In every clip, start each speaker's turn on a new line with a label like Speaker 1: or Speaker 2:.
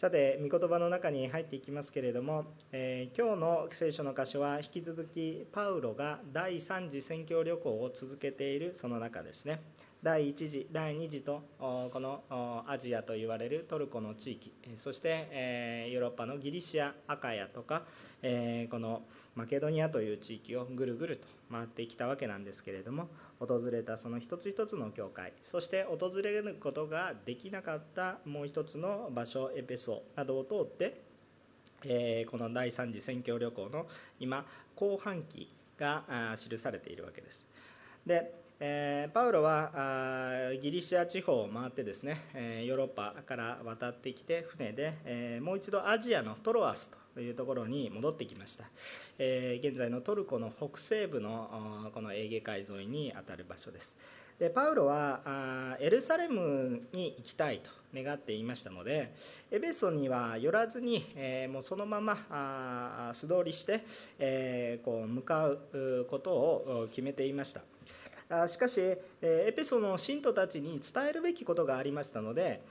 Speaker 1: さて、御言葉の中に入っていきますけれども、えー、今日の聖書の箇所は引き続きパウロが第3次宣教旅行を続けているその中ですね。第1次、第2次とこのアジアと言われるトルコの地域そしてヨーロッパのギリシアアカヤとかこのマケドニアという地域をぐるぐると回ってきたわけなんですけれども訪れたその一つ一つの教会そして訪れることができなかったもう一つの場所エペソなどを通ってえこの第3次宣教旅行の今後半期が記されているわけです。でえー、パウロはあギリシア地方を回ってですね、えー、ヨーロッパから渡ってきて船で、えー、もう一度アジアのトロアスというところに戻ってきました、え現在のトルコの北西部のこのエーゲ海沿いにあたる場所です。でパウロはあエルサレムに行きたいと願っていましたのでエベソには寄らずに、えもうそのままあ素通りして、えこう向かうことを決めていました。しかしエペソの信徒たちに伝えるべきことがありましたので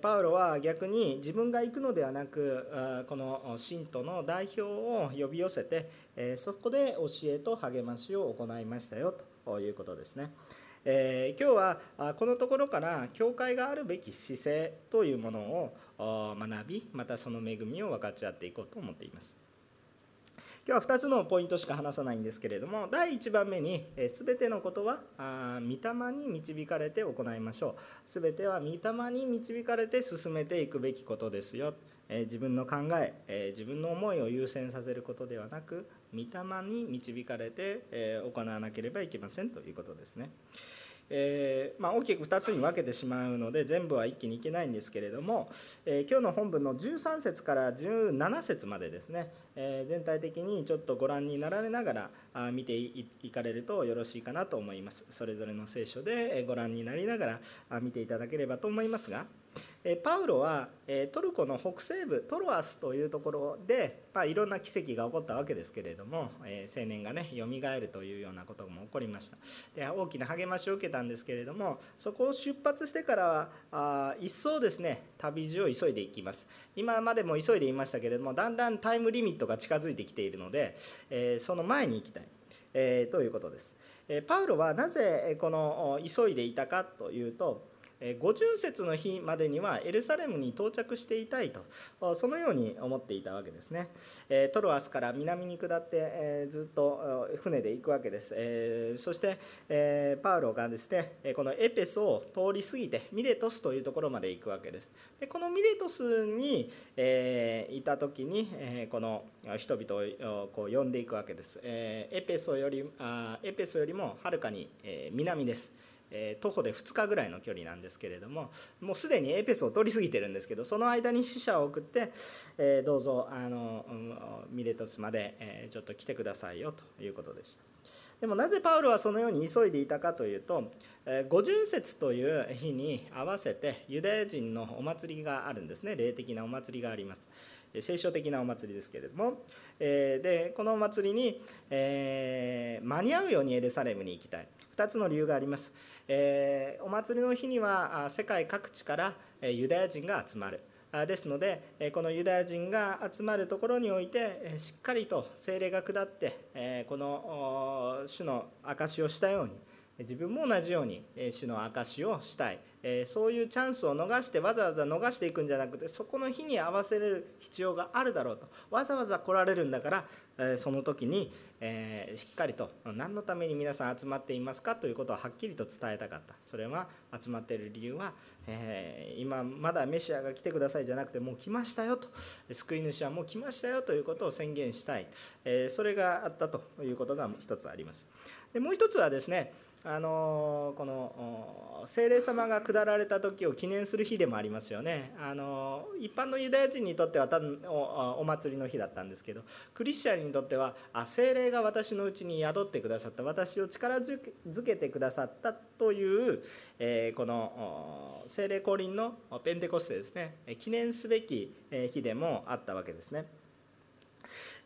Speaker 1: パウロは逆に自分が行くのではなくこの信徒の代表を呼び寄せてそこで教えと励ましを行いましたよということですね。えー、今日はこのところから教会があるべき姿勢というものを学びまたその恵みを分かち合っていこうと思っています。今日は2つのポイントしか話さないんですけれども第1番目に全てのことは御霊に導かれて行いましょう全ては御霊に導かれて進めていくべきことですよ自分の考え自分の思いを優先させることではなく御霊に導かれて行わなければいけませんということですね。えー、まあ、大きく2つに分けてしまうので全部は一気にいけないんですけれども、えー、今日の本文の13節から17節までですね、えー、全体的にちょっとご覧になられながらあ見ていかれるとよろしいかなと思います。それぞれの聖書でご覧になりながらあ見ていただければと思いますがパウロはトルコの北西部トロアスというところで、まあ、いろんな奇跡が起こったわけですけれども青年がねよみがえるというようなことも起こりました。で大きな励ましを受けたんですけれどもそこを出発してからはあ一層ですね旅路を急いでいきます。今までも急いでいましたけれどもだんだんタイムリミットが近づいてきているので、えその前に行きたい、えということです。パウロはなぜこの急いでいたかというと50節の日までにはエルサレムに到着していたいとそのように思っていたわけですね。トロアスから南に下ってずっと船で行くわけです。そしてパウロがですねこのエペソを通り過ぎてミレトスというところまで行くわけです。でこのミレトスにいた時にこの人々をこう呼んでいくわけです。エペソよりエペソよりもはるかに南です。え徒歩で2日ぐらいの距離なんですけれどももうすでにエペスを通り過ぎてるんですけどその間に死者を送って、えどうぞあのミレトスまで、えちょっと来てくださいよということでした。でもなぜパウロはそのように急いでいたかというと五十節という日に合わせてユダヤ人のお祭りがあるんですね。霊的なお祭りがあります。聖書的なお祭りですけれどもえでこのお祭りに、えー、間に合うようにエルサレムに行きたい。2つの理由があります。え、お祭りの日には世界各地からユダヤ人が集まる。ですのでこのユダヤ人が集まるところにおいてしっかりと精霊が下ってこの主の証しをしたように自分も同じように主の証しをしたい。えそういうチャンスを逃してわざわざ逃していくんじゃなくてそこの日に合わせる必要があるだろうと。わざわざ来られるんだからえその時にえしっかりと何のために皆さん集まっていますかということをはっきりと伝えたかった。それは集まっている理由はえ今まだメシアが来てくださいじゃなくてもう来ましたよと。救い主はもう来ましたよということを宣言したい。えそれがあったということが一つあります。でもう一つはですねあのこの聖霊様が下られた時を記念する日でもありますよねあの一般のユダヤ人にとっては多分お祭りの日だったんですけどクリスチャンにとってはあ聖霊が私のうちに宿ってくださった私を力づけてくださったという、えー、この聖霊降臨のペンテコステですね記念すべき日でもあったわけですね。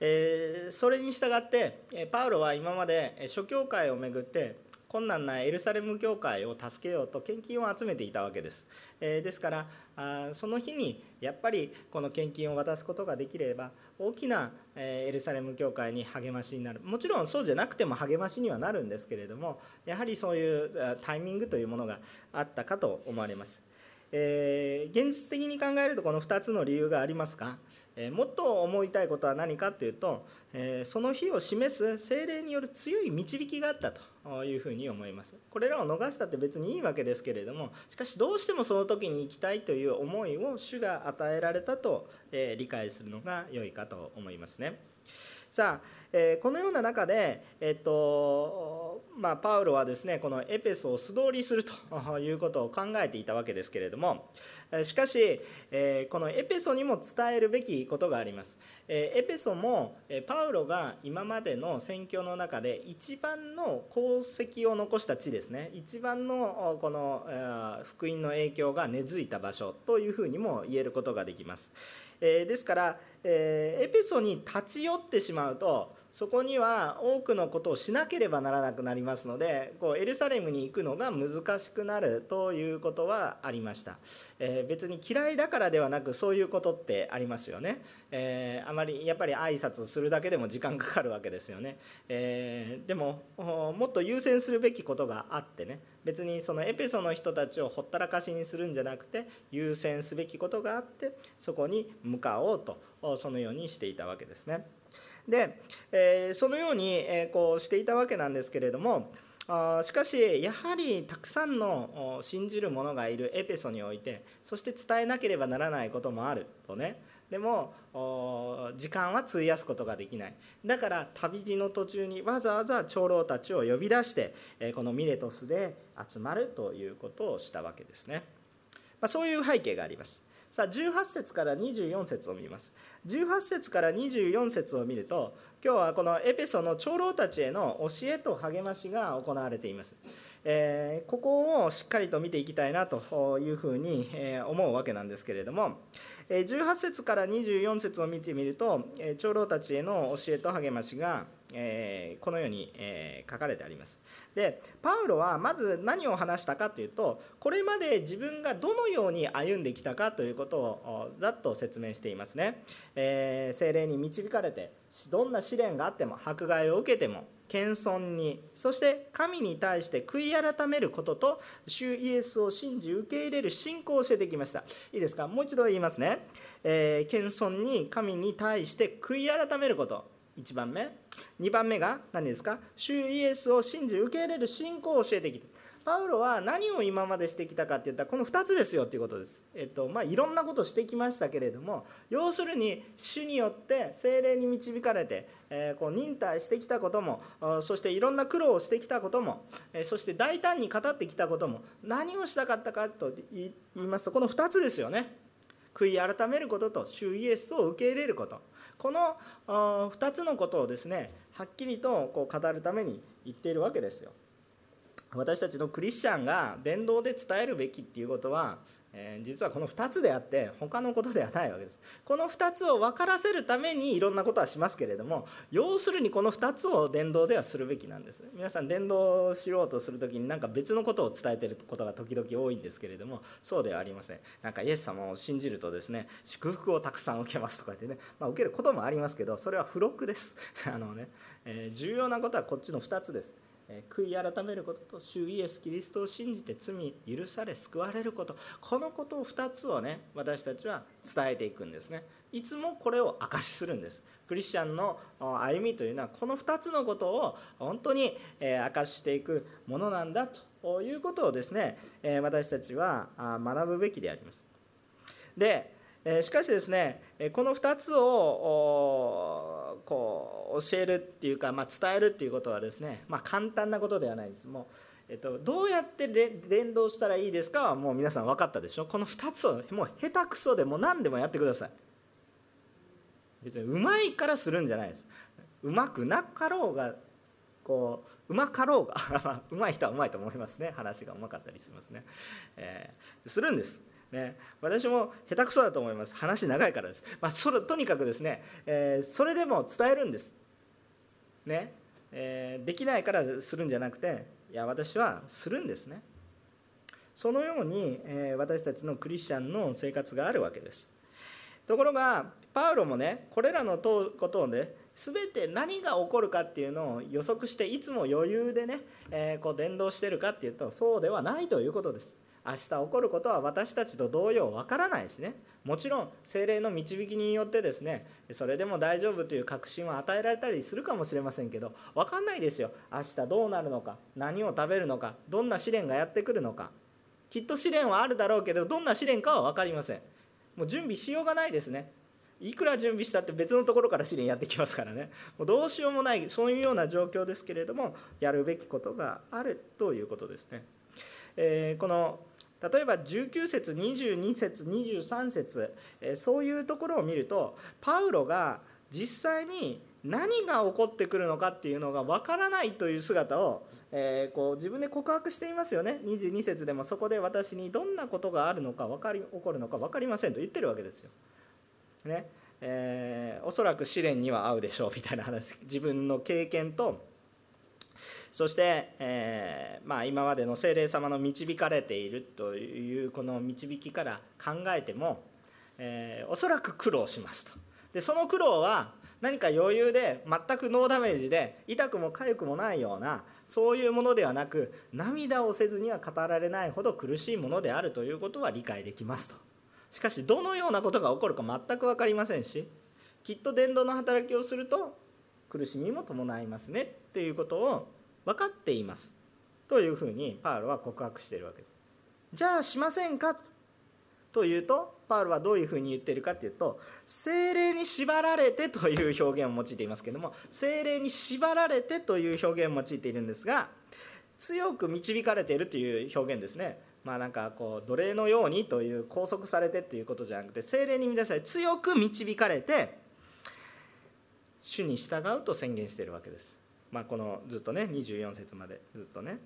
Speaker 1: えー、それに従ってパウロは今まで諸教会をめぐって困難なエルサレム教会を助けようと献金を集めていたわけです、えですからあその日にやっぱりこの献金を渡すことができれば大きなエルサレム教会に励ましになる。もちろんそうじゃなくても励ましにはなるんですけれどもやはりそういうタイミングというものがあったかと思われます。えー、現実的に考えるとこの2つの理由がありますが、えー、もっと思いたいことは何かというと、えー、その日を示す精霊による強い導きがあったというふうに思います。これらを逃したって別にいいわけですけれどもしかしどうしてもその時に行きたいという思いを主が与えられたと、え理解するのが良いかと思いますね。さあえこのような中で、えっとまあ、パウロはですねこのエペソを素通りするということを考えていたわけですけれどもしかし、えこのエペソにも伝えるべきことがあります、えエペソもパウロが今までの宣教の中で一番の功績を残した地ですね。一番のこの福音の影響が根付いた場所というふうにも言えることができます、えですから、えーエペソに立ち寄ってしまうとそこには多くのことをしなければならなくなりますのでこうエルサレムに行くのが難しくなるということはありました、えー、別に嫌いだからではなくそういうことってありますよね、えー、あまりやっぱり挨拶するだけでも時間かかるわけですよね、え、でももっと優先するべきことがあってね。別にそのエペソの人たちをほったらかしにするんじゃなくて優先すべきことがあってそこに向かおうと。そのようにしていたわけですね。で、えそのように、えこうしていたわけなんですけれどもあしかしやはりたくさんの信じる者がいるエペソにおいてそして伝えなければならないこともあるとね。でも時間は費やすことができない。だから旅路の途中にわざわざ長老たちを呼び出してこのミレトスで集まるということをしたわけですね、まあ、そういう背景があります。さあ18節から24節を見ます。18節から24節を見ると今日はこのエペソの長老たちへの教えと励ましが行われています、えー、ここをしっかりと見ていきたいなというふうに思うわけなんですけれども18節から24節を見てみると長老たちへの教えと励ましがこのように書かれてあります。でパウロはまず何を話したかというとこれまで自分がどのように歩んできたかということをざっと説明していますね、えー、精霊に導かれてどんな試練があっても迫害を受けても謙遜にそして神に対して悔い改めることと主イエスを信じ受け入れる信仰を教えてきました。いいですか？もう一度言いますね、えー、謙遜に神に対して悔い改めること。1番目2番目が何ですか？主イエスを信じ受け入れる信仰を教えてきたパウロは何を今までしてきたかっていったらこの2つですよっていうことです。えっとまあ、いろんなことしてきましたけれども要するに主によって精霊に導かれて、えー、こう忍耐してきたこともそしていろんな苦労をしてきたことも、え、そして大胆に語ってきたことも何をしたかったかと言いますとこの2つですよね。悔い改めることと主イエスを受け入れることこの2つのことをですねはっきりとこう語るために言っているわけですよ。私たちのクリスチャンが伝道で伝えるべきっていうことはえ、実はこの2つであって他のことではないわけです。この2つを分からせるためにいろんなことはしますけれども要するにこの2つを伝道ではするべきなんです。皆さん伝道しようとする時に何か別のことを伝えてることが時々多いんですけれどもそうではありません。なんかイエス様を信じるとですね祝福をたくさん受けますとか言ってね、まあ、受けることもありますけどそれは付録です。あのね、えー、重要なことはこっちの2つです。悔い改めることと主イエス・キリストを信じて罪許され救われること。このことを2つをね私たちは伝えていくんですね。いつもこれを証しするんです。クリスチャンの歩みというのはこの2つのことを本当に証ししていくものなんだということをですね私たちは学ぶべきであります。でしかしですねこの2つをこう教えるっていうか、まあ、伝えるっていうことはですね、まあ、簡単なことではないです。もう、えっと、どうやって連動したらいいですかはもう皆さん分かったでしょ？この2つをもう下手くそでも何でもやってください。別にうまいからするんじゃないです。うまくなかろうがこううまかろうが うまい人はうまいと思いますね。話がうまかったりしますね、えー、するんです。ね、私も下手くそだと思います。話長いからです、まあ、それとにかくですね、えー、それでも伝えるんです、ね。えー、できないからするんじゃなくていや私はするんですね。そのように、え私たちのクリスチャンの生活があるわけです。ところがパウロもねこれらのことをね全て何が起こるかっていうのを予測していつも余裕でね、えー、こう伝道してるかっていうとそうではないということです。明日起こることは私たちと同様わからないしね。もちろん精霊の導きによってですねそれでも大丈夫という確信を与えられたりするかもしれませんけど分かんないですよ。明日どうなるのか何を食べるのかどんな試練がやってくるのか。きっと試練はあるだろうけどどんな試練かは分かりません。もう準備しようがないですね。いくら準備したって別のところから試練やってきますからね。もうどうしようもないそういうような状況ですけれどもやるべきことがあるということですね。えー、この例えば19節22節23節、えそういうところを見るとパウロが実際に何が起こってくるのかっていうのが分からないという姿を、えー、こう自分で告白していますよね。22節でもそこで私にどんなことがあるのか分かり起こるのか分かりませんと言ってるわけですよ。ね。えー、おそらく試練には合うでしょうみたいな話。自分の経験とそして、えー、まあ、今までの精霊様の導かれているというこの導きから考えても、えー、おそらく苦労しますと。でその苦労は何か余裕で全くノーダメージで痛くも痒くもないようなそういうものではなく涙をせずには語られないほど苦しいものであるということは理解できますと。しかしどのようなことが起こるか全く分かりませんしきっと伝道の働きをすると苦しみも伴いますねっていうことを分かっています。というふうにパウロは告白しているわけです。じゃあしませんか？というとパウロはどういうふうに言っているかというと精霊に縛られてという表現を用いていますけども精霊に縛られてという表現を用いているんですが強く導かれているという表現ですね。まあなんかこう奴隷のようにという拘束されてということじゃなくて精霊に満たされ強く導かれて主に従うと宣言しているわけです。まあ、このずっとね24節までずっとね。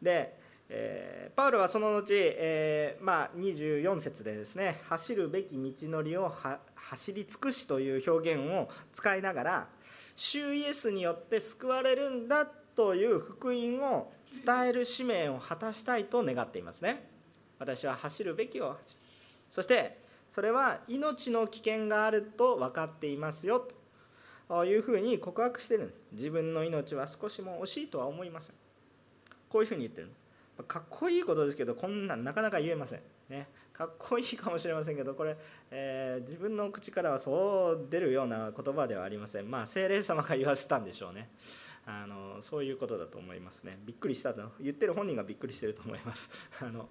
Speaker 1: で、えー、パウロはその後、えー、まあ、24節でですね走るべき道のりを走り尽くしという表現を使いながら主イエスによって救われるんだという福音を伝える使命を果たしたいと願っていますね。私は走るべきを走そしてそれは命の危険があると分かっていますよと。いうふうに告白してるんです。自分の命は少しも惜しいとは思いません。こういうふうに言ってるの。かっこいいことですけどこんなんなかなか言えません。ね。かっこいいかもしれませんけどこれ、えー、自分の口からはそう出るような言葉ではありません。まあ精霊様が言わせたんでしょうね。あのそういうことだと思いますね。びっくりしたと。言ってる本人がびっくりしてると思います。あの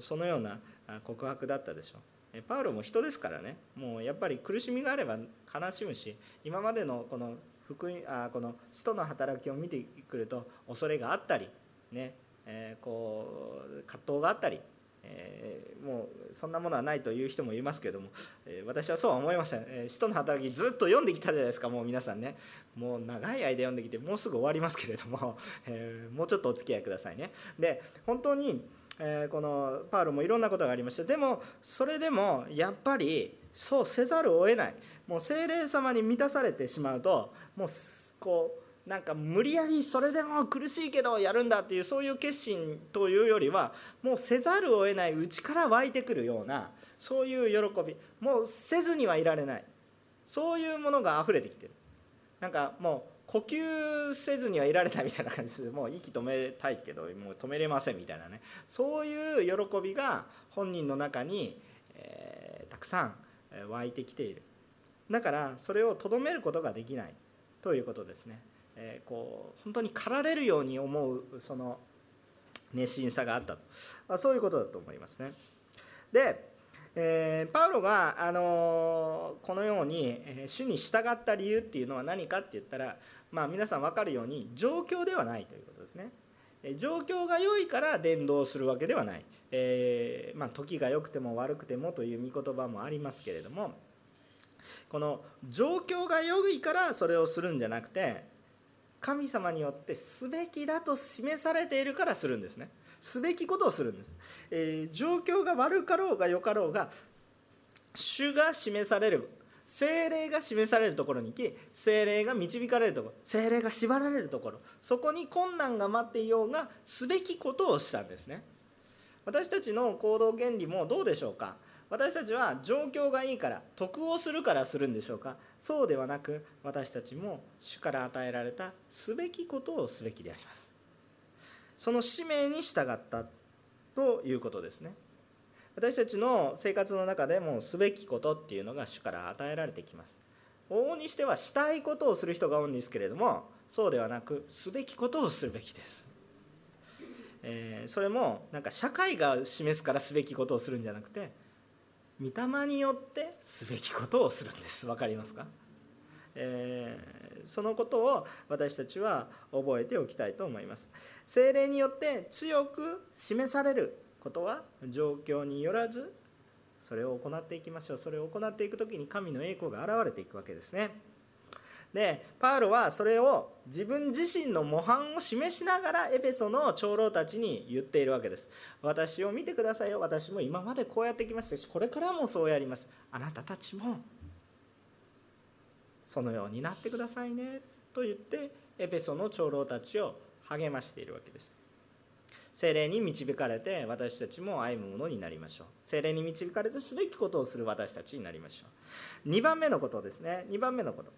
Speaker 1: そのような告白だったでしょう。パウロも人ですからね。もうやっぱり苦しみがあれば悲しむし今までのこの福音あこの使徒の働きを見てくると恐れがあったりね、えー、こう葛藤があったり、えー、もうそんなものはないという人もいますけども、えー、私はそうは思いません、え使徒の働きずっと読んできたじゃないですかもう皆さんね。もう長い間読んできてもうすぐ終わりますけれども、えもうちょっとお付き合いくださいね。で本当にえこのパウロもいろんなことがありましたでもそれでもやっぱりそうせざるを得ない。もう精霊様に満たされてしまうともうこうなんか無理やりそれでも苦しいけどやるんだっていうそういう決心というよりはもうせざるを得ない内から湧いてくるようなそういう喜び。もうせずにはいられない。そういうものが溢れてきてる。なんかもう呼吸せずにはいられないみたいな感じです。もう息止めたいけどもう止めれませんみたいなね。そういう喜びが本人の中に、えー、たくさん湧いてきている。だからそれをとどめることができない。ということですね、えー、こう本当に駆られるように思うその熱心さがあったと。そういうことだと思いますね。でえー、パウロが、あのー、このように、え、主に従った理由っていうのは何かって言ったら、まあ、皆さん分かるように状況ではないということですね。状況が良いから伝道するわけではない、えまあ、時が良くても悪くてもという御言葉もありますけれどもこの状況が良いからそれをするんじゃなくて神様によってすべきだと示されているからするんですね。すべきことをするんです、えー、状況が悪かろうが良かろうが主が示される精霊が示されるところに行き精霊が導かれるところ精霊が縛られるところそこに困難が待っていようがすべきことをしたんですね。私たちの行動原理もどうでしょうか？私たちは状況がいいから得をするからするんでしょうか？そうではなく私たちも主から与えられたすべきことをすべきであります。その使命に従ったということですね。私たちの生活の中でもすべきことっていうのが主から与えられてきます。往々にしてはしたいことをする人が多いんですけれどもそうではなくすべきことをするべきです、えー、それもなんか社会が示すからすべきことをするんじゃなくて御霊によってすべきことをするんです。分かりますか、えー、そのことを私たちは覚えておきたいと思います。精霊によって強く示される。ことは状況によらずそれを行っていきましょう。それを行っていく時に神の栄光が現れていくわけですね。でパウロはそれを自分自身の模範を示しながらエペソの長老たちに言っているわけです。私を見てくださいよ。私も今までこうやってきましたしこれからもそうやります。あなたたちもそのようになってくださいね。と言ってエペソの長老たちを励ましているわけです。精霊に導かれて私たちも歩むものになりましょう。精霊に導かれてすべきことをする私たちになりましょう。2番目のことですね。2番目のこと。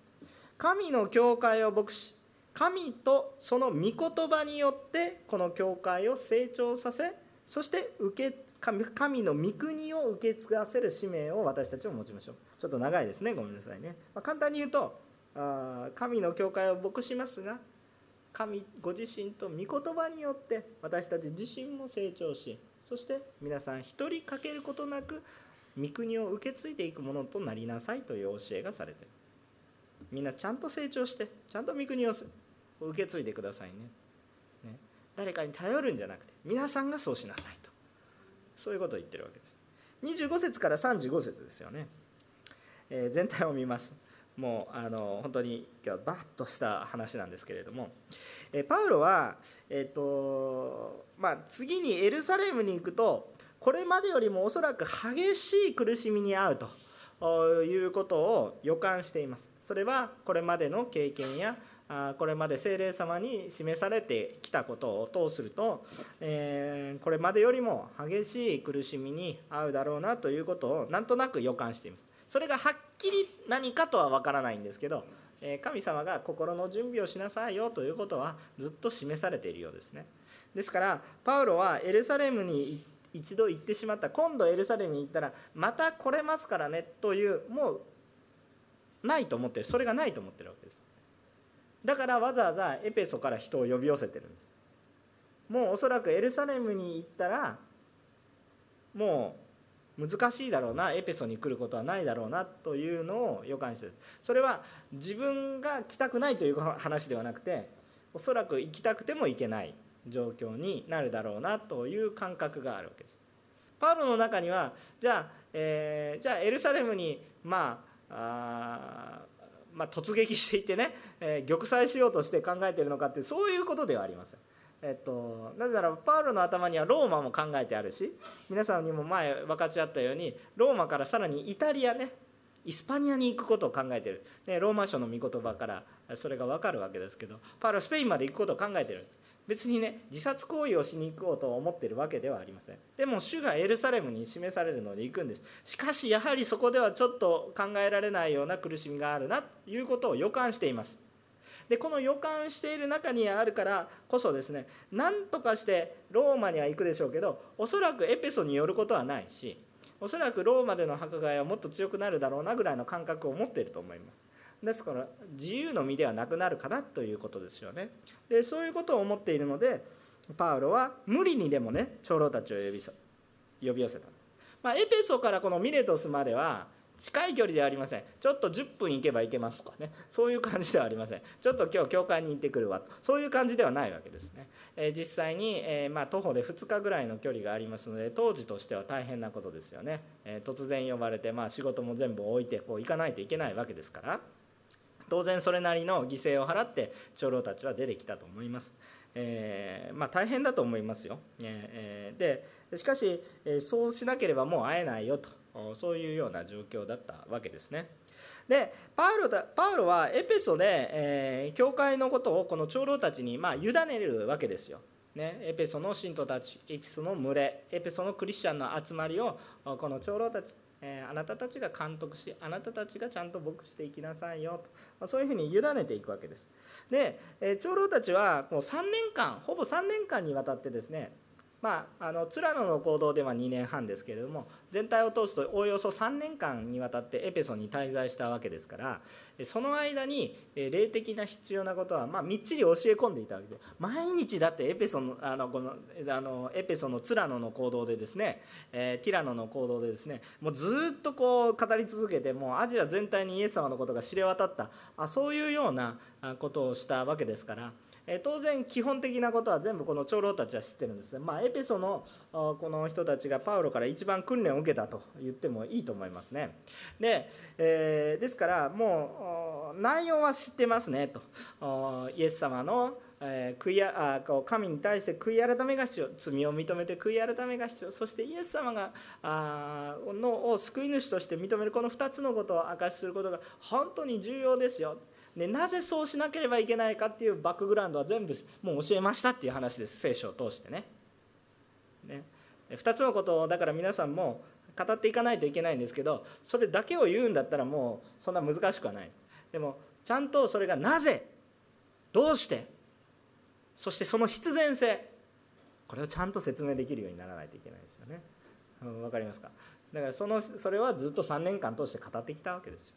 Speaker 1: 神の教会を牧し神とその御言葉によってこの教会を成長させそして受け神の御国を受け継がせる使命を私たちも持ちましょう。ちょっと長いですね。ごめんなさいね、まあ、簡単に言うとあ神の教会を牧しますが神ご自身と御言葉によって私たち自身も成長しそして皆さん一人欠けることなく御国を受け継いでいくものとなりなさいという教えがされてる。みんなちゃんと成長してちゃんと御国を受け継いでくださいね。ね。誰かに頼るんじゃなくて皆さんがそうしなさいと。そういうことを言ってるわけです。25節から35節ですよね、えー、全体を見ます。もうあの本当に今日バッとした話なんですけれども、えパウロは、えーとまあ、次にエルサレムに行くとこれまでよりもおそらく激しい苦しみに遭うということを予感しています。それはこれまでの経験やこれまで精霊様に示されてきたことを通すると、えこれまでよりも激しい苦しみに遭うだろうなということをなんとなく予感しています。それがはっきり何かとは分からないんですけど神様が心の準備をしなさいよということはずっと示されているようですね。ですからパウロはエルサレムに一度行ってしまった今度エルサレムに行ったらまた来れますからねというもうないと思ってる。それがないと思ってるわけです。だからわざわざエペソから人を呼び寄せてるんです。もうおそらくエルサレムに行ったらもう難しいだろうなエペソに来ることはないだろうなというのを予感してるそれは自分が来たくないという話ではなくておそらく行きたくても行けない状況になるだろうなという感覚があるわけです。パウロの中にはじゃあ、えー、じゃあエルサレムにまあまあ、突撃していってね、えー、玉砕しようとして考えてるのかってそういうことではありません。えっと、なぜならパウロの頭にはローマも考えてあるし皆さんにも前分かち合ったようにローマからさらにイタリアねイスパニアに行くことを考えてる、ね、ローマ書の御言葉からそれが分かるわけですけどパウロスペインまで行くことを考えてるんです。別にね自殺行為をしに行こうと思ってるわけではありません。でも主がエルサレムに示されるので行くんです。しかしやはりそこではちょっと考えられないような苦しみがあるなということを予感しています。でこの予感している中にあるからこそですね何とかしてローマには行くでしょうけどおそらくエペソに寄ることはないしおそらくローマでの迫害はもっと強くなるだろうなぐらいの感覚を持っていると思います。ですから自由の身ではなくなるかなということですよね。でそういうことを思っているのでパウロは無理にでもね長老たちを呼び呼び寄せたんです、まあ、エペソからこのミレトスまでは近い距離ではありません。ちょっと10分行けば行けますとかね。そういう感じではありません。ちょっと今日教会に行ってくるわと。そういう感じではないわけですね、え、実際に、え、ま、徒歩で2日ぐらいの距離がありますので当時としては大変なことですよね、え、突然呼ばれて、まあ、仕事も全部置いてこう行かないといけないわけですから。当然それなりの犠牲を払って長老たちは出てきたと思います。えー、まあ、大変だと思いますよ。えー、でしかし、えそうしなければもう会えないよと。そういうような状況だったわけですね。でパウロだパウロはエペソで、えー、教会のことをこの長老たちに、まあ、委ねるわけですよ。ね、エペソの信徒たちエペソの群れエペソのクリスチャンの集まりをこの長老たち、えー、あなたたちが監督しあなたたちがちゃんと牧していきなさいよとそういうふうに委ねていくわけですで、えー、長老たちはもう3年間ほぼ3年間にわたってですねまあ、あのツラノの行動では2年半ですけれども全体を通すとおおよそ3年間にわたってエペソに滞在したわけですからその間に霊的な必要なことはまみっちり教え込んでいたわけで毎日だってエペソのあのこのあのエペソのツラノの行動でですね、えー、ティラノの行動でですねもうずっとこう語り続けてもうアジア全体にイエス様のことが知れ渡ったあそういうようなことをしたわけですから。え当然基本的なことは全部この長老たちは知ってるんですね、まあ、エペソのこの人たちがパウロから一番訓練を受けたと言ってもいいと思いますね。で,、えー、ですからもう内容は知ってますねと。イエス様のえ、悔いあこう神に対して悔い改めが必要。罪を認めて悔い改めが必要。そしてイエス様があのを救い主として認めるこの2つのことを明かしすることが本当に重要ですよ。でなぜそうしなければいけないかっていうバックグラウンドは全部もう教えましたっていう話です。聖書を通してね。ね。2つのことをだから皆さんも語っていかないといけないんですけどそれだけを言うんだったらもうそんな難しくはない。でもちゃんとそれがなぜどうしてそしてその必然性これをちゃんと説明できるようにならないといけないですよね。わ、うん、かりますか？だからそのそれはずっと3年間通して語ってきたわけですよ、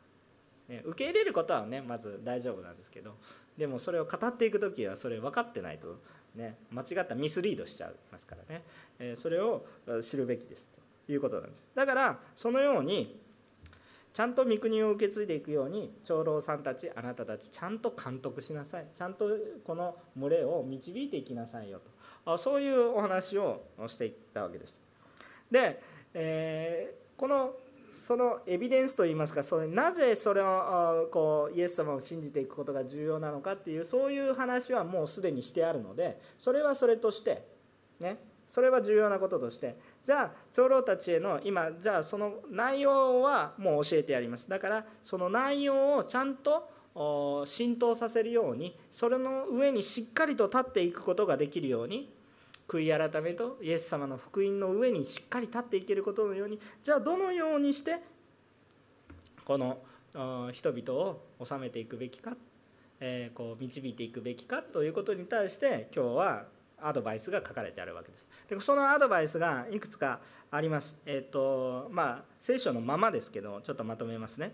Speaker 1: 受け入れることはねまず大丈夫なんですけどでもそれを語っていく時はそれ分かってないと、ね、間違ったミスリードしちゃいますからね、えそれを知るべきですということなんです。だからそのようにちゃんと御国を受け継いでいくように長老さんたちあなたたちちゃんと監督しなさい。ちゃんとこの群れを導いていきなさいよと。そういうお話をしていったわけです。で、えー、このそのエビデンスといいますかそれなぜそれをこうイエス様を信じていくことが重要なのかっていうそういう話はもうすでにしてあるのでそれはそれとしてねそれは重要なこととしてじゃあ長老たちへの今じゃあその内容はもう教えてやります。だからその内容をちゃんと浸透させるようにそれの上にしっかりと立っていくことができるように悔い改めとイエス様の福音の上にしっかり立っていけることのようにじゃあどのようにしてこの人々を治めていくべきか、えー、こう導いていくべきかということに対して今日はアドバイスが書かれてあるわけです。でそのアドバイスがいくつかあります。えっ、ー、とまあ聖書のままですけどちょっとまとめますね。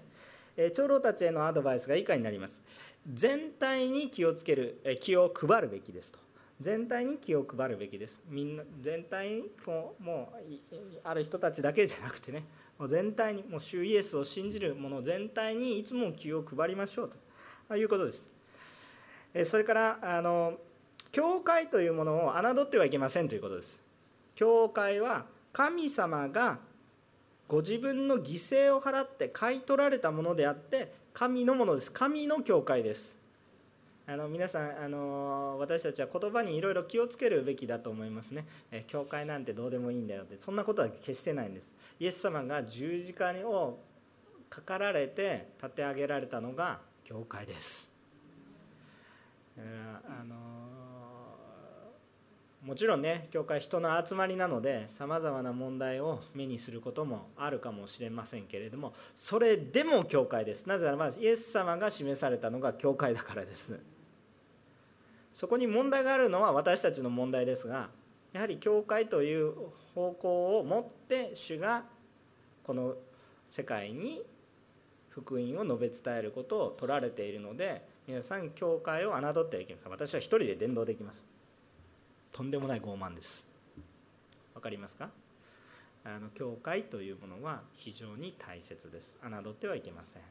Speaker 1: え、長老たちへのアドバイスが以下になります。全体に気をつける、え気を配るべきですと。全体に気を配るべきです。みんな全体にもうもうある人たちだけじゃなくてね。もう全体にもう主イエスを信じる者全体にいつも気を配りましょうと。いうことです。それからあの教会というものを侮ってはいけませんということです。教会は神様がご自分の犠牲を払って買い取られたものであって神のものです。神の教会です。あの皆さんあの私たちは言葉にいろいろ気をつけるべきだと思いますね、え教会なんてどうでもいいんだよってそんなことは決してないんです。イエス様が十字架をかかられて立て上げられたのが教会です。だからあのもちろんね教会人の集まりなのでさまざまな問題を目にすることもあるかもしれませんけれどもそれでも教会です。なぜならばイエス様が示されたのが教会だからです。そこに問題があるのは私たちの問題ですがやはり教会という方向を持って主がこの世界に福音を述べ伝えることを取られているので皆さん教会を侮ってはいけません。私は一人で伝道できます。とんでもない傲慢です。わかりますか？あの教会というものは非常に大切です。侮ってはいけません、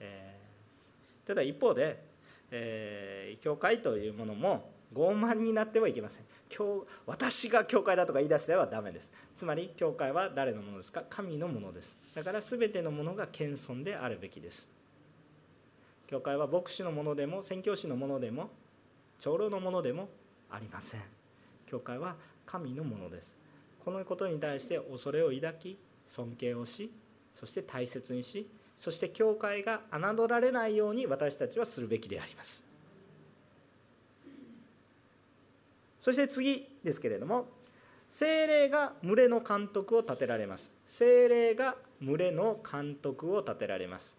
Speaker 1: えー、ただ一方でえー、教会というものも傲慢になってはいけません。今日私が教会だとか言い出してはダメです。つまり教会は誰のものですか？神のものです。だから全てのものが謙遜であるべきです。教会は牧師のものでも宣教師のものでも長老のものでもありません。教会は神のものです。このことに対して恐れを抱き尊敬をしそして大切にしそして教会が侮られないように私たちはするべきであります。そして次ですけれども精霊が群れの監督を立てられます。精霊が群れの監督を立てられます。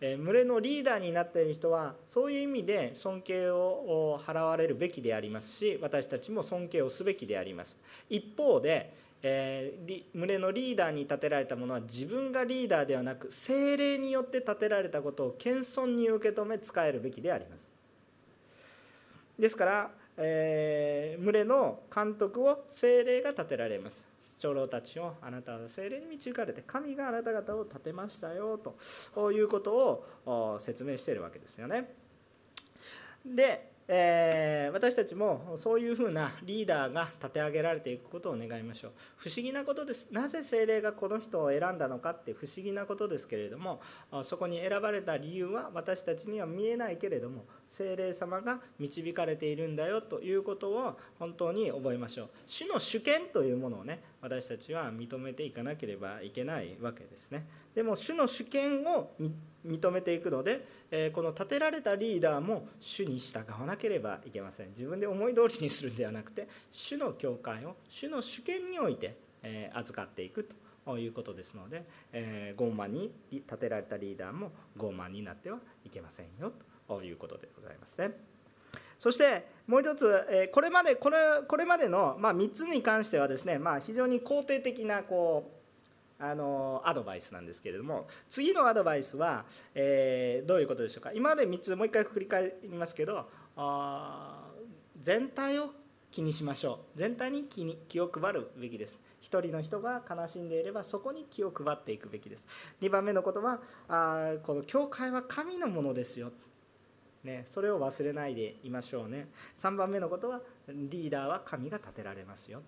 Speaker 1: 群れのリーダーになっている人はそういう意味で尊敬を払われるべきでありますし私たちも尊敬をすべきであります。一方で、えー、群れのリーダーに立てられたものは自分がリーダーではなく精霊によって立てられたことを謙遜に受け止め使えるべきであります。ですからえー、群れの監督を精霊が立てられます。長老たちをあなたは精霊に導かれて神があなた方を立てましたよということを説明しているわけですよね。でえー、私たちもそういうふうなリーダーが立て上げられていくことを願いましょう。不思議なことです。なぜ精霊がこの人を選んだのかって不思議なことですけれどもそこに選ばれた理由は私たちには見えないけれども精霊様が導かれているんだよということを本当に覚えましょう。主の主権というものをね私たちは認めていかなければいけないわけですね。でも主の主権を認めていくので、えこの立てられたリーダーも主に従わなければいけません自分で思い通りにするんではなくて主の教会を主の主権において、え預かっていくということですので、え傲慢に立てられたリーダーも傲慢になってはいけませんよということでございますね。そしてもう一つこれまでこれこれまでの、ま3つに関してはですね、まあ、非常に肯定的なこうあのアドバイスなんですけれども次のアドバイスは、えー、どういうことでしょうか。今まで3つもう一回繰り返りますけどあ全体を気にしましょう。全体に気に気を配るべきです。一人の人が悲しんでいればそこに気を配っていくべきです。2番目のことはあこの教会は神のものですよ。ね、それを忘れないでいましょうね。3番目のことはリーダーは神が立てられますよ。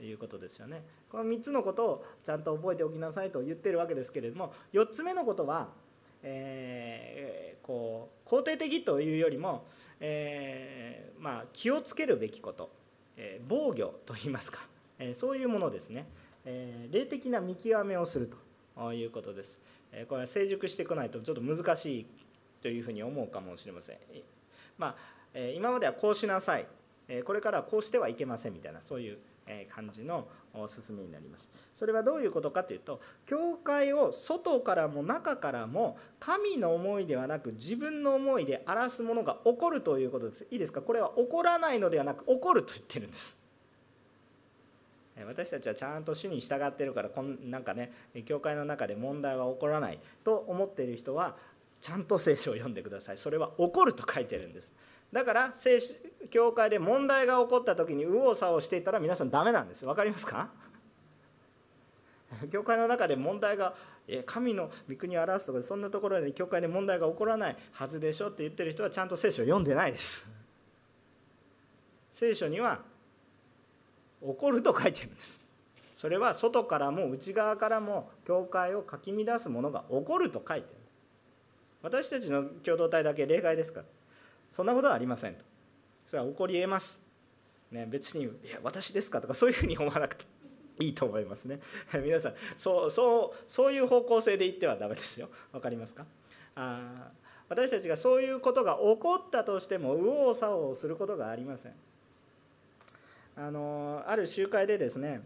Speaker 1: いうことですよね。この3つのことをちゃんと覚えておきなさいと言ってるわけですけれども4つ目のことは、えー、こう肯定的というよりも、えー、まあ、気をつけるべきこと、えー、防御といいますか、えそういうものですね、え霊的な見極めをするということです。えこれは成熟してこないとちょっと難しいというふうに思うかもしれません。まあ、今まではこうしなさいこれからはこうしてはいけませんみたいなそういう感じの進めになります。それはどういうことかというと教会を外からも中からも神の思いではなく自分の思いで荒らすものが起こるということです。いいですか？これは起こらないのではなく起こると言ってるんです。私たちはちゃんと主に従ってるからこんなんかね教会の中で問題は起こらないと思っている人はちゃんと聖書を読んでください。それは起こると書いてるんです。だから聖教会で問題が起こった時に右往左往していたら皆さんダメなんです。分かりますか？教会の中で問題が神の御国を表すとかそんなところで教会で問題が起こらないはずでしょって言ってる人はちゃんと聖書を読んでないです。聖書には起こると書いてるんです。それは外からも内側からも教会をかき乱すものが起こると書いてる。私たちの共同体だけ例外ですから。そんなことはありませんと。それは起こりえます、ね、別に「いや私ですか?」とかそういうふうに思わなくていいと思いますね。皆さんそうそうそういう方向性で言ってはダメですよ。分かりますか？あ私たちがそういうことが起こったとしても右往左往することがありません。あのある集会でですね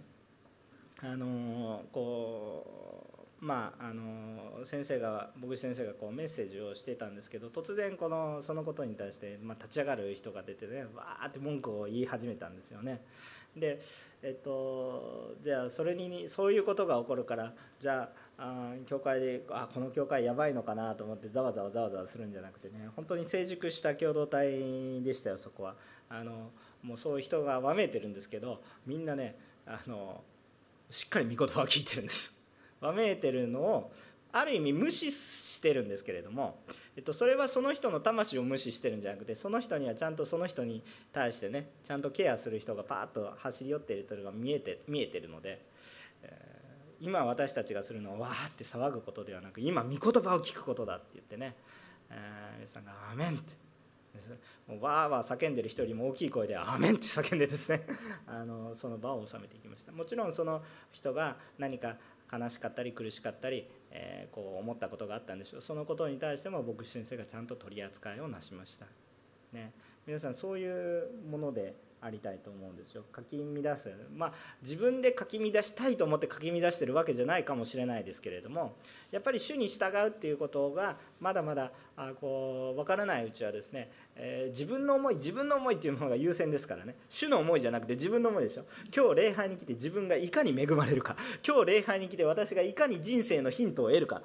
Speaker 1: あのこうまあ、あの先生が牧師先生がこうメッセージをしてたんですけど突然このそのことに対して、まあ、立ち上がる人が出てねわーって文句を言い始めたんですよね。で、えっと、じゃあそれにそういうことが起こるからじゃああ教会であこの教会やばいのかなと思ってざわざわざわざわするんじゃなくてね本当に成熟した共同体でしたよそこは。あのもうそういう人がわめいてるんですけどみんなねあのしっかり御言葉を聞いてるんです。わめいてるのをある意味無視してるんですけれども、えっと、それはその人の魂を無視してるんじゃなくてその人にはちゃんとその人に対してねちゃんとケアする人がパーッと走り寄っているというのが見えて見えてるので、えー、今私たちがするのはわーって騒ぐことではなく今御言葉を聞くことだって言ってね、えー、皆さんが「アメン」ってもうわーわー叫んでる人よりも大きい声で「アーメン!」って叫んでですねあのその場を収めていきましたもちろんその人が何か悲しかったり苦しかったり、えー、こう思ったことがあったんでしょう。そのことに対しても牧師先生がちゃんと取り扱いをなしました、ね、皆さんそういうものでありたいと思うんですよ。書き乱す。まあ自分で書き乱したいと思って書き乱してるわけじゃないかもしれないですけれどもやっぱり主に従うっていうことがまだまだあこう分からないうちはですね、えー、自分の思い自分の思いっていうものが優先ですからね。主の思いじゃなくて自分の思いでしょ。今日礼拝に来て自分がいかに恵まれるか。今日礼拝に来て私がいかに人生のヒントを得るか。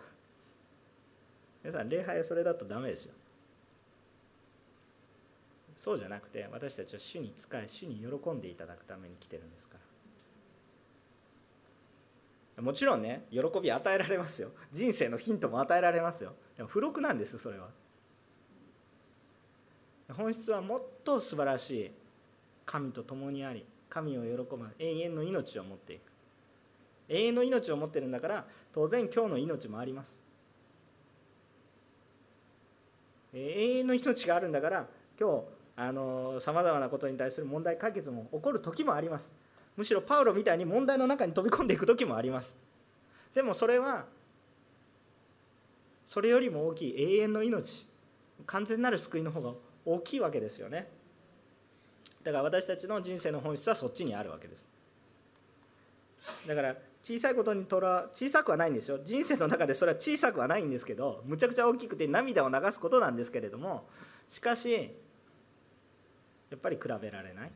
Speaker 1: 皆さん礼拝はそれだとダメですよ。そうじゃなくて私たちは主に仕え主に喜んでいただくために来てるんですから。もちろんね喜び与えられますよ。人生のヒントも与えられますよ。でも付録なんですそれは。本質はもっと素晴らしい神と共にあり神を喜ぶ永遠の命を持っていく。永遠の命を持ってるんだから当然今日の命もあります。永遠の命があるんだから今日さまざまなことに対する問題解決も起こる時もあります。むしろパウロみたいに問題の中に飛び込んでいく時もあります。でもそれはそれよりも大きい永遠の命完全なる救いの方が大きいわけですよね。だから私たちの人生の本質はそっちにあるわけです。だから小さいことにとら小さくはないんですよ。人生の中でそれは小さくはないんですけどむちゃくちゃ大きくて涙を流すことなんですけれどもしかしやっぱり比べられない。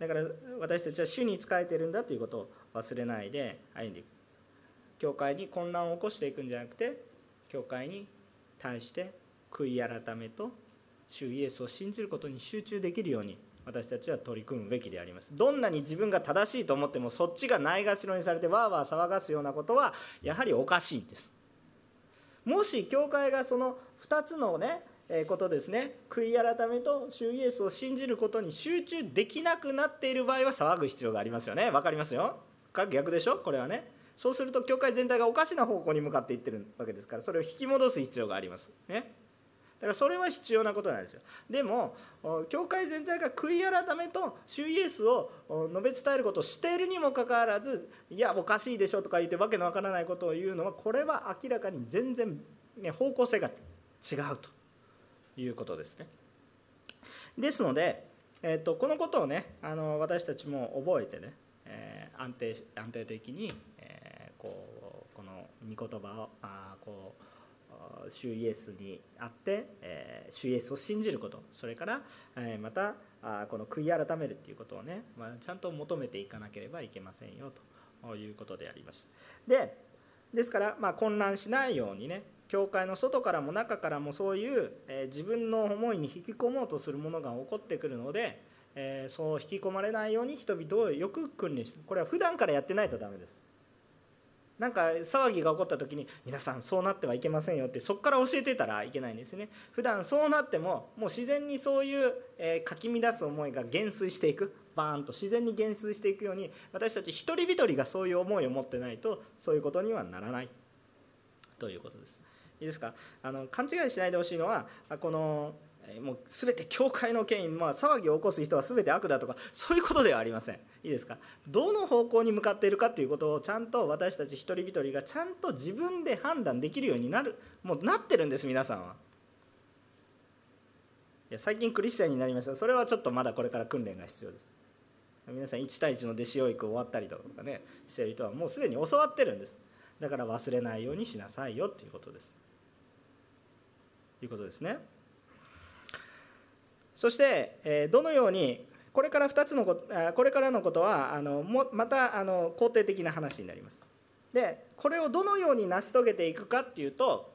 Speaker 1: だから私たちは主に仕えてるんだということを忘れないで歩んでいく。教会に混乱を起こしていくんじゃなくて教会に対して悔い改めと主イエスを信じることに集中できるように私たちは取り組むべきであります。どんなに自分が正しいと思ってもそっちがないがしろにされてわーわー騒がすようなことはやはりおかしいんです。もし教会がその2つのねことですね。悔い改めと主イエスを信じることに集中できなくなっている場合は騒ぐ必要がありますよね。分かりますよ。逆でしょ？これはね。そうすると教会全体がおかしな方向に向かっていってるわけですからそれを引き戻す必要があります。ね。だからそれは必要なことなんですよ。でも教会全体が悔い改めと主イエスを述べ伝えることをしているにもかかわらずいやおかしいでしょとか言ってわけのわからないことを言うのはこれは明らかに全然、ね、方向性が違うと。いうことですね。ですので、えーと、このことをねあの私たちも覚えてね、えー、安定安定的に、えー、こうこの御言葉をあこう主イエスにあって、えー、主イエスを信じることそれから、えー、またあこの悔い改めるっていうことをね、まあ、ちゃんと求めていかなければいけませんよということであります。でですから、まあ、混乱しないようにね教会の外からも中からもそういう、え自分の思いに引き込もうとするものが起こってくるので、えそう引き込まれないように人々をよく訓練してこれは普段からやってないとダメです。なんか騒ぎが起こった時に皆さんそうなってはいけませんよってそこから教えてたらいけないんですね。普段そうなってももう自然にそういう、えかき乱す思いが減衰していく。バーンと自然に減衰していくように私たち一人一人がそういう思いを持ってないとそういうことにはならない。ということです。いいですか？あの勘違いしないでほしいのはこのもう全て教会の権威、まあ、騒ぎを起こす人は全て悪だとかそういうことではありません。いいですか？どの方向に向かっているかということをちゃんと私たち一人一人がちゃんと自分で判断できるようになるもうなってるんです皆さんは。いや最近クリスチャンになりました。それはちょっとまだこれから訓練が必要です。皆さん1対1の弟子養育終わったりとかねしてる人はもうすでに教わってるんです。だから忘れないようにしなさいよということです。いうことですね。そして、えどのようにこれから2つのここれからのことはあのもまたあの肯定的な話になります。でこれをどのように成し遂げていくかっていうと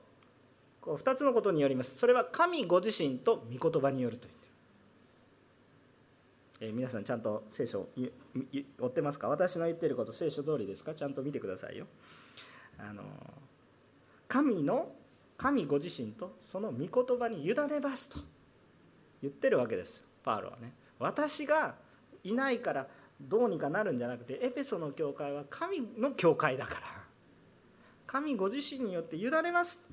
Speaker 1: こう2つのことによります。それは神ご自身と御言葉によると言ってる、え、皆さんちゃんと聖書を追ってますか？私の言ってること聖書通りですか？ちゃんと見てくださいよ。あの神の神ご自身とその御言葉に委ねますと言ってるわけです。よパウロはね。私がいないからどうにかなるんじゃなくてエペソの教会は神の教会だから。神ご自身によって委ねます。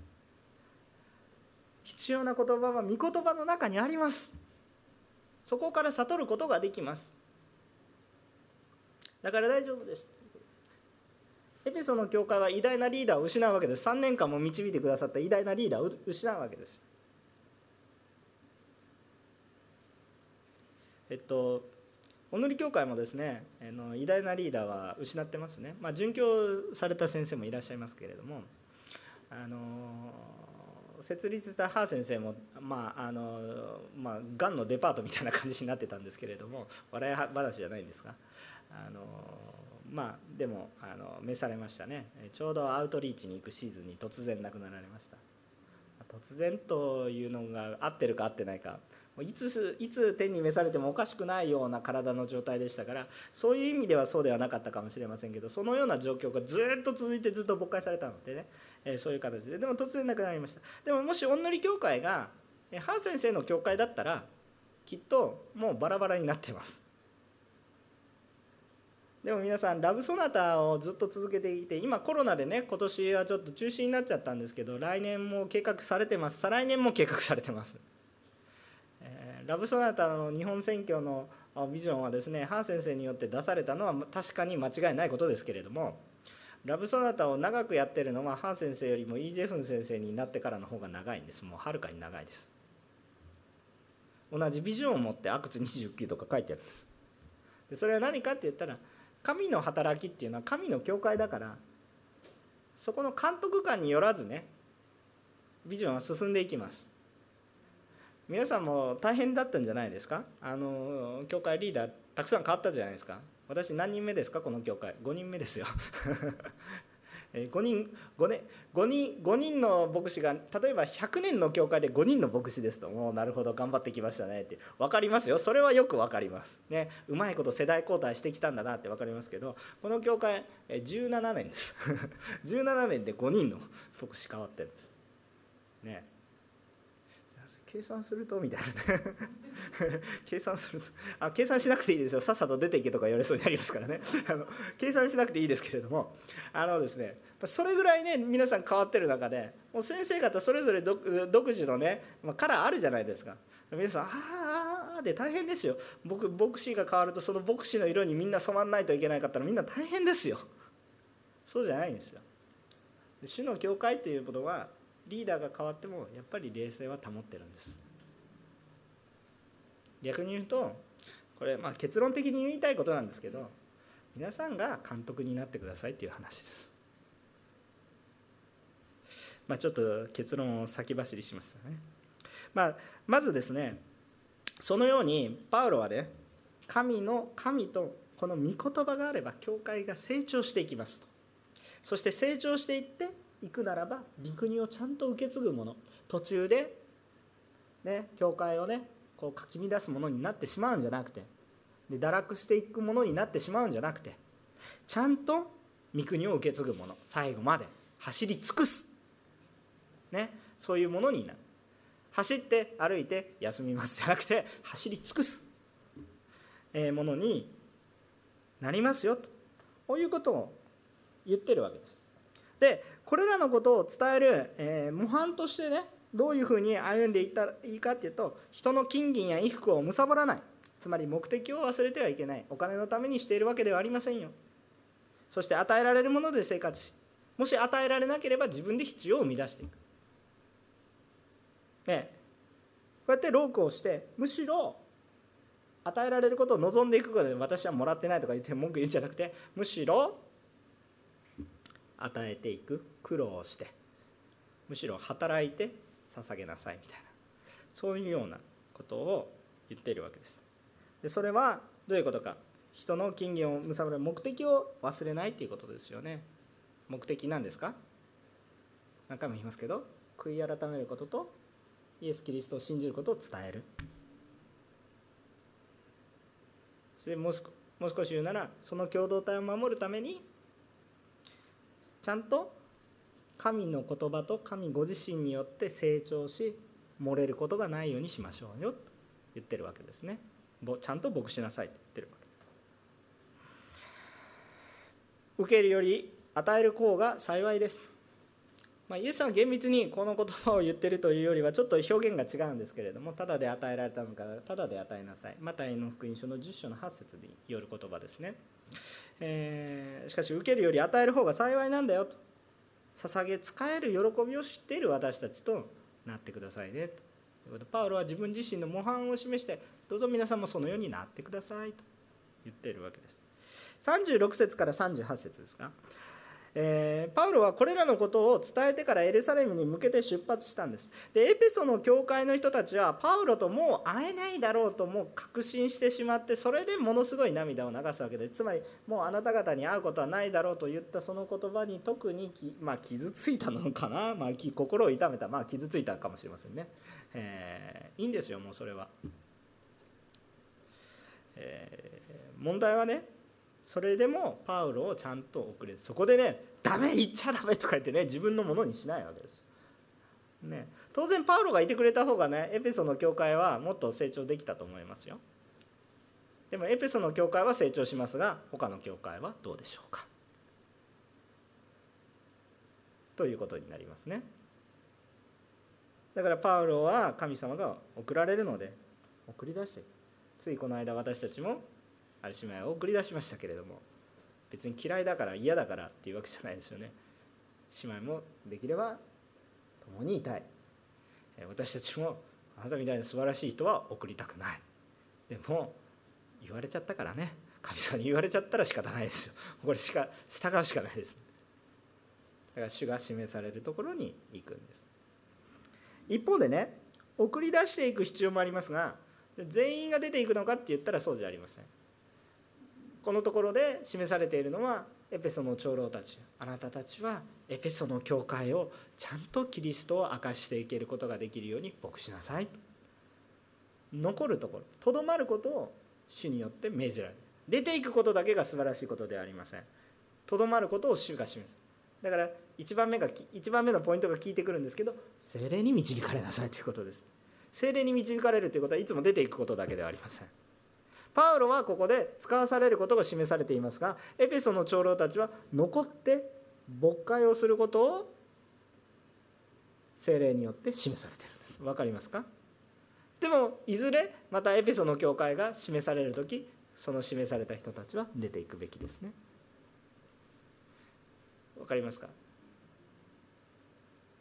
Speaker 1: 必要な言葉は御言葉の中にあります。そこから悟ることができます。だから大丈夫です。エペソの教会は偉大なリーダーを失うわけです。3年間も導いてくださった偉大なリーダーを失うわけです。えっとお塗り教会もですねあの偉大なリーダーは失ってますね、まあ、殉教された先生もいらっしゃいますけれどもあの設立したハー先生もまああのまあがんのデパートみたいな感じになってたんですけれども笑い話じゃないんですがあのまあでもあの召されましたね。ちょうどアウトリーチに行くシーズンに突然亡くなられました。突然というのが合ってるか合ってないか。いついつ天に召されてもおかしくないような体の状態でしたからそういう意味ではそうではなかったかもしれませんけどそのような状況がずっと続いてずっと勃開されたのでね、えー、そういう形で。でも突然亡くなりました。でももしおんのり教会がハン先生の教会だったらきっともうバラバラになってます。でも皆さんラブソナタをずっと続けていて今コロナでね今年はちょっと中止になっちゃったんですけど来年も計画されてます。再来年も計画されてます。えラブソナタの日本選挙のビジョンはですねハン先生によって出されたのは確かに間違いないことですけれどもラブソナタを長くやってるのはハン先生よりもイ・ジェフン先生になってからの方が長いんです。もうはるかに長いです。同じビジョンを持ってアクツ29とか書いてあるんです。でそれは何かって言ったら神の働きっていうのは神の教会だからそこの監督官によらずねビジョンは進んでいきます。皆さんも大変だったんじゃないですか？あの教会リーダーたくさん変わったじゃないですか。私何人目ですか？この教会。5人目ですよ。5人 ,5 年 ,5 人 ,5 人の牧師が例えば100年の教会で5人の牧師ですともうなるほど頑張ってきましたねって。分かりますよ。それはよく分かります。ね。うまいこと世代交代してきたんだなって分かりますけどこの教会17年です。17年で5人の牧師変わってるんです。ね。計算すると？みたいな。計算すると。あ計算しなくていいですよ。さっさと出ていけとか言われそうになりますからね。あの計算しなくていいですけれども。あのですねそれぐらいね皆さん変わってる中でもう先生方それぞれ独自のね、まあ、カラーあるじゃないですか。皆さん「ああああ」で大変ですよ。僕牧師が変わるとその牧師の色にみんな染まんないといけないかったらみんな大変ですよ。そうじゃないんですよ。主の教会ということはリーダーが変わってもやっぱり冷静は保ってるんです。逆に言うとこれまあ結論的に言いたいことなんですけど皆さんが監督になってくださいっていう話です。まあちょっと結論を先走りしましたね。まあまずですねそのようにパウロはね神の神とこの御言葉があれば教会が成長していきますと。そして成長していって行くならば御国をちゃんと受け継ぐもの。途中でね教会をねこうかき乱すものになってしまうんじゃなくてで堕落していくものになってしまうんじゃなくてちゃんと御国を受け継ぐもの。最後まで。走り尽くす、ね、そういうものになる。走って歩いて休みますじゃなくて走り尽くす、えものになりますよと。こういうことを言ってるわけです。でこれらのことを伝える、えー、模範としてねどういうふうに歩んでいったらいいかっていうと人の金銀や衣服を貪らない。つまり目的を忘れてはいけない。お金のためにしているわけではありませんよ。そして与えられるもので生活しもし与えられなければ自分で必要を生み出していく。ねこうやってロークをしてむしろ与えられることを望んでいくことで私はもらってないとか言って文句言うんじゃなくてむしろ与えていく。苦労してむしろ働いて捧げなさいみたいなそういうようなことを言っているわけです。でそれはどういうことか。人の金銀を貪る目的を忘れないということですよね。目的なんですか？何回も言いますけど悔い改めることとイエス・キリストを信じることを伝える。それもう少し言うならその共同体を守るためにちゃんと神の言葉と神ご自身によって成長し漏れることがないようにしましょうよと言ってるわけですね。ちゃんと牧しなさいと言ってるわけです。受けるより与える方が幸いです。まあ、イエスさんは厳密にこの言葉を言ってるというよりはちょっと表現が違うんですけれどもただで与えられたのかただで与えなさい。マタイの福音書の10章の8節による言葉ですね、えー、しかし受けるより与える方が幸いなんだよと。捧げ使える喜びを知っている私たちとなってくださいね。ということパウロは自分自身の模範を示してどうぞ皆さんもそのようになってくださいと言っているわけです。36節から38節ですか？えー、パウロはこれらのことを伝えてからエルサレムに向けて出発したんです。でエペソの教会の人たちはパウロともう会えないだろうともう確信してしまってそれでものすごい涙を流すわけでつまりもうあなた方に会うことはないだろうと言ったその言葉に特にきまあ、傷ついたのかな、まあ、心を痛めた、まあ、傷ついたかもしれませんね、えー、いいんですよもうそれは、えー、問題はねそれでもパウロをちゃんと送れそこでねダメ言っちゃダメとか言ってね自分のものにしないわけですね、当然パウロがいてくれた方がねエペソの教会はもっと成長できたと思いますよ。でもエペソの教会は成長しますが他の教会はどうでしょうか。ということになりますね。だからパウロは神様が送られるので送り出してついこの間私たちもある姉妹を送り出しましたけれども別に嫌いだから嫌だからっていうわけじゃないですよね。姉妹もできれば共にいたい。私たちもあなたみたいな素晴らしい人は送りたくない。でも言われちゃったからね。神様に言われちゃったら仕方ないですよ。これしか従うしかないです。だから主が示されるところに行くんです。一方でね送り出していく必要もありますが全員が出ていくのかって言ったらそうじゃありません。このところで示されているのはエペソの長老たちあなたたちはエペソの教会をちゃんとキリストを明かしていけることができるように牧しなさい残るところとどまることを主によって命じられる。出ていくことだけが素晴らしいことではありません。とどまることを主が示す。だから1番目が1番目のポイントが効いてくるんですけど精霊に導かれなさいということです。精霊に導かれるということはいつも出ていくことだけではありません。パウロはここで使わされることが示されていますがエペソの長老たちは残って牧会をすることを精霊によって示されてるんです。分かりますか？でもいずれまたエペソの教会が示される時その示された人たちは出ていくべきですね。分かりますか？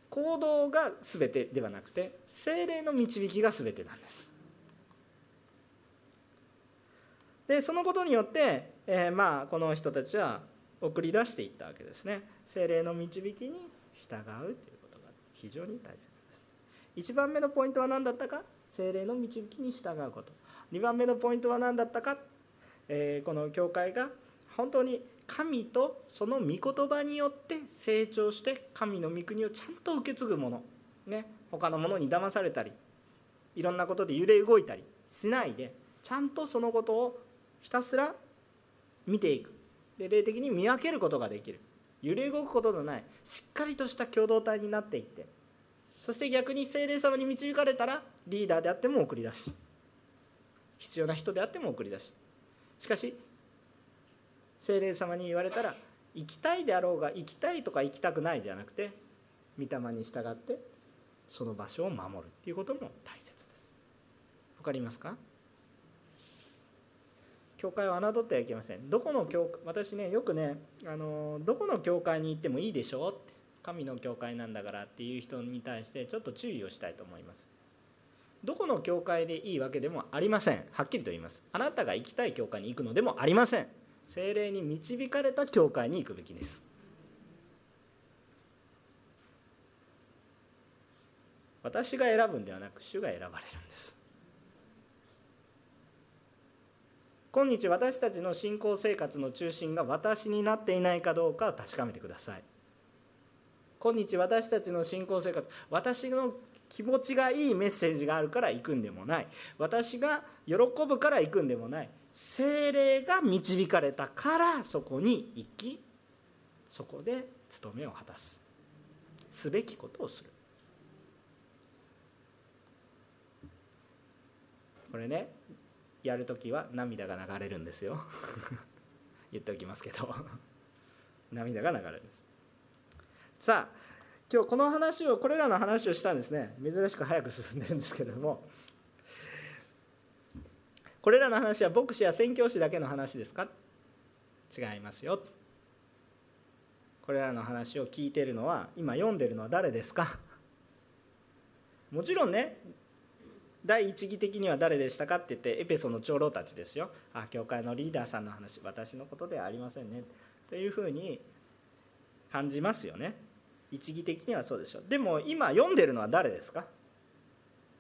Speaker 1: 行動が全てではなくて精霊の導きが全てなんです。でそのことによって、えー、まあこの人たちは送り出していったわけですね。精霊の導きに従うということが非常に大切です。1番目のポイントは何だったか？精霊の導きに従うこと。2番目のポイントは何だったか、えー、この教会が本当に神とその御言葉によって成長して神の御国をちゃんと受け継ぐもの、ね、他のものに騙されたりいろんなことで揺れ動いたりしないでちゃんとそのことをひたすら見ていく。で霊的に見分けることができる。揺れ動くことのない。しっかりとした共同体になっていって。そして逆に精霊様に導かれたらリーダーであっても送り出し必要な人であっても送り出ししかし精霊様に言われたら行きたいであろうが行きたいとか行きたくないじゃなくて御霊に従ってその場所を守るっていうことも大切です。分かりますか？教会を侮ってはいけません。どこの教会私ねよくねあのどこの教会に行ってもいいでしょうって神の教会なんだからっていう人に対してちょっと注意をしたいと思います。どこの教会でいいわけでもありません。はっきりと言います。あなたが行きたい教会に行くのでもありません。精霊に導かれた教会に行くべきです。私が選ぶんではなく主が選ばれるんです。今日私たちの信仰生活の中心が私になっていないかどうかを確かめてください。今日私たちの信仰生活私の気持ちがいいメッセージがあるから行くんでもない。私が喜ぶから行くんでもない。精霊が導かれたからそこに行きそこで務めを果たす。すべきことをする。これねやるときは涙が流れるんですよ。言っておきますけど。涙が流れるんです。さあ今日この話をこれらの話をしたんですね。珍しく早く進んでるんですけれども。これらの話は牧師や宣教師だけの話ですか？違いますよ。これらの話を聞いてるのは今読んでるのは誰ですか？もちろんね第一義的には誰でしたかって言ってエペソの長老たちですよ。あ教会のリーダーさんの話私のことではありませんね。というふうに感じますよね。一義的にはそうでしょうでも今読んでるのは誰ですか？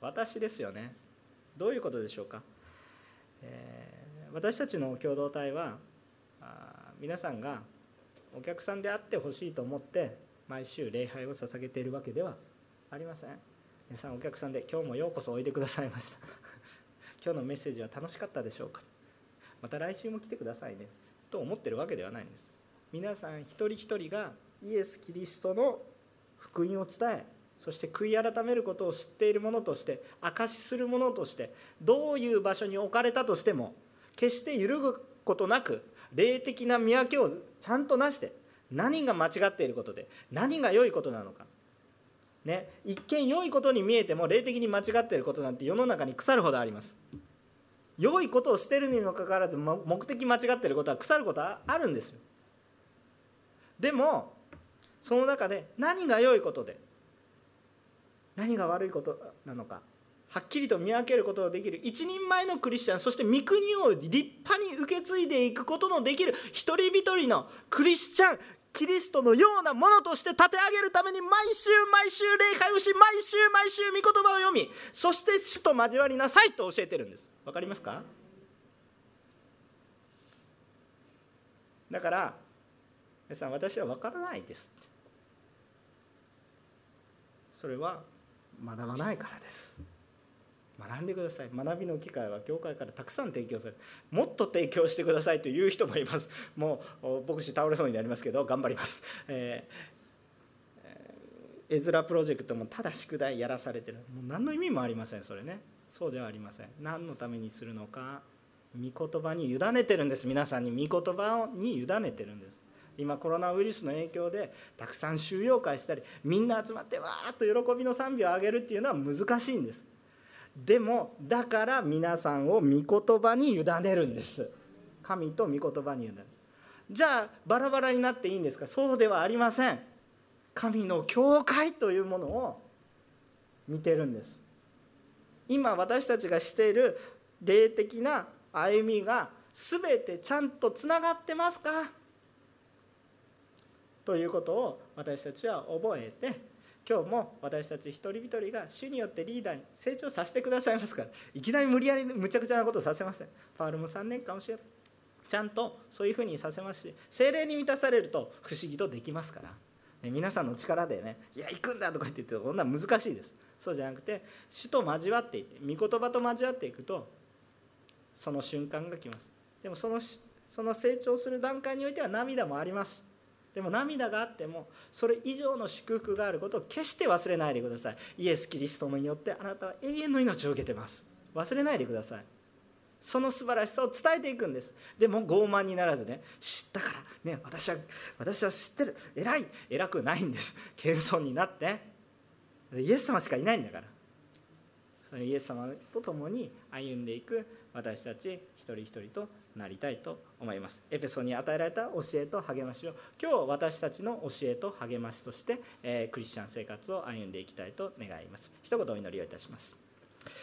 Speaker 1: 私ですよね。どういうことでしょうか、えー、私たちの共同体はあ皆さんがお客さんであってほしいと思って毎週礼拝を捧げているわけではありません。皆さんお客さんで今日もようこそおいでくださいました。今日のメッセージは楽しかったでしょうか？また来週も来てくださいね。と思ってるわけではないんです。皆さん一人一人がイエス・キリストの福音を伝えそして悔い改めることを知っている者として証しする者としてどういう場所に置かれたとしても決して揺るぐことなく霊的な見分けをちゃんとなして何が間違っていることで何が良いことなのか。ね、一見良いことに見えても霊的に間違っていることなんて世の中に腐るほどあります。良いことをしてるにもかかわらず目的間違ってることは腐ることはあるんですよ。でもその中で何が良いことで何が悪いことなのかはっきりと見分けることができる一人前のクリスチャンそして御国を立派に受け継いでいくことのできる一人一人のクリスチャンキリストのようなものとして立て上げるために毎週毎週礼拝をし毎週毎週御言葉を読みそして主と交わりなさいと教えてるんです。わかりますか？だから皆さん私は分からないですそれは学ばないからです。学んでください。学びの機会は教会からたくさん提供されるもっと提供してくださいという人もいます。もう牧師倒れそうになりますけど頑張ります、えー、絵面プロジェクトもただ宿題やらされてる。もう何の意味もありませんそれね。そうではありません。何のためにするのか御言葉に委ねてるんです。皆さんに御言葉に委ねてるんです。今コロナウイルスの影響でたくさん収容会したりみんな集まってわーっと喜びの賛美を上げるっていうのは難しいんです。でもだから皆さんを御言葉に委ねるんです。神と御言葉に委ねる。じゃあバラバラになっていいんですか？そうではありません。神の教会というものを見てるんです。今私たちがしている霊的な歩みが全てちゃんとつながってますか？ということを私たちは覚えて今日も私たち一人一人が主によってリーダーに成長させてくださいますからいきなり無理やりむちゃくちゃなことさせません。パウルも3年間教えるちゃんとそういうふうにさせますし精霊に満たされると不思議とできますから、ね、皆さんの力でねいや行くんだとかって言ってこんな難しいです。そうじゃなくて主と交わっていって御言葉と交わっていくとその瞬間が来ます。でもそのその成長する段階においては涙もあります。でも涙があってもそれ以上の祝福があることを決して忘れないでください。イエス・キリストによってあなたは永遠の命を受けてます。忘れないでください。その素晴らしさを伝えていくんです。でも傲慢にならずね知ったからね私は私は知ってる。偉い偉くないんです。謙遜になって。イエス様しかいないんだから。イエス様と共に歩んでいく私たち一人一人となりたいと思います。エペソに与えられた教えと励ましを今日私たちの教えと励ましとして、えー、クリスチャン生活を歩んでいきたいと願います。一言お祈りをいたします。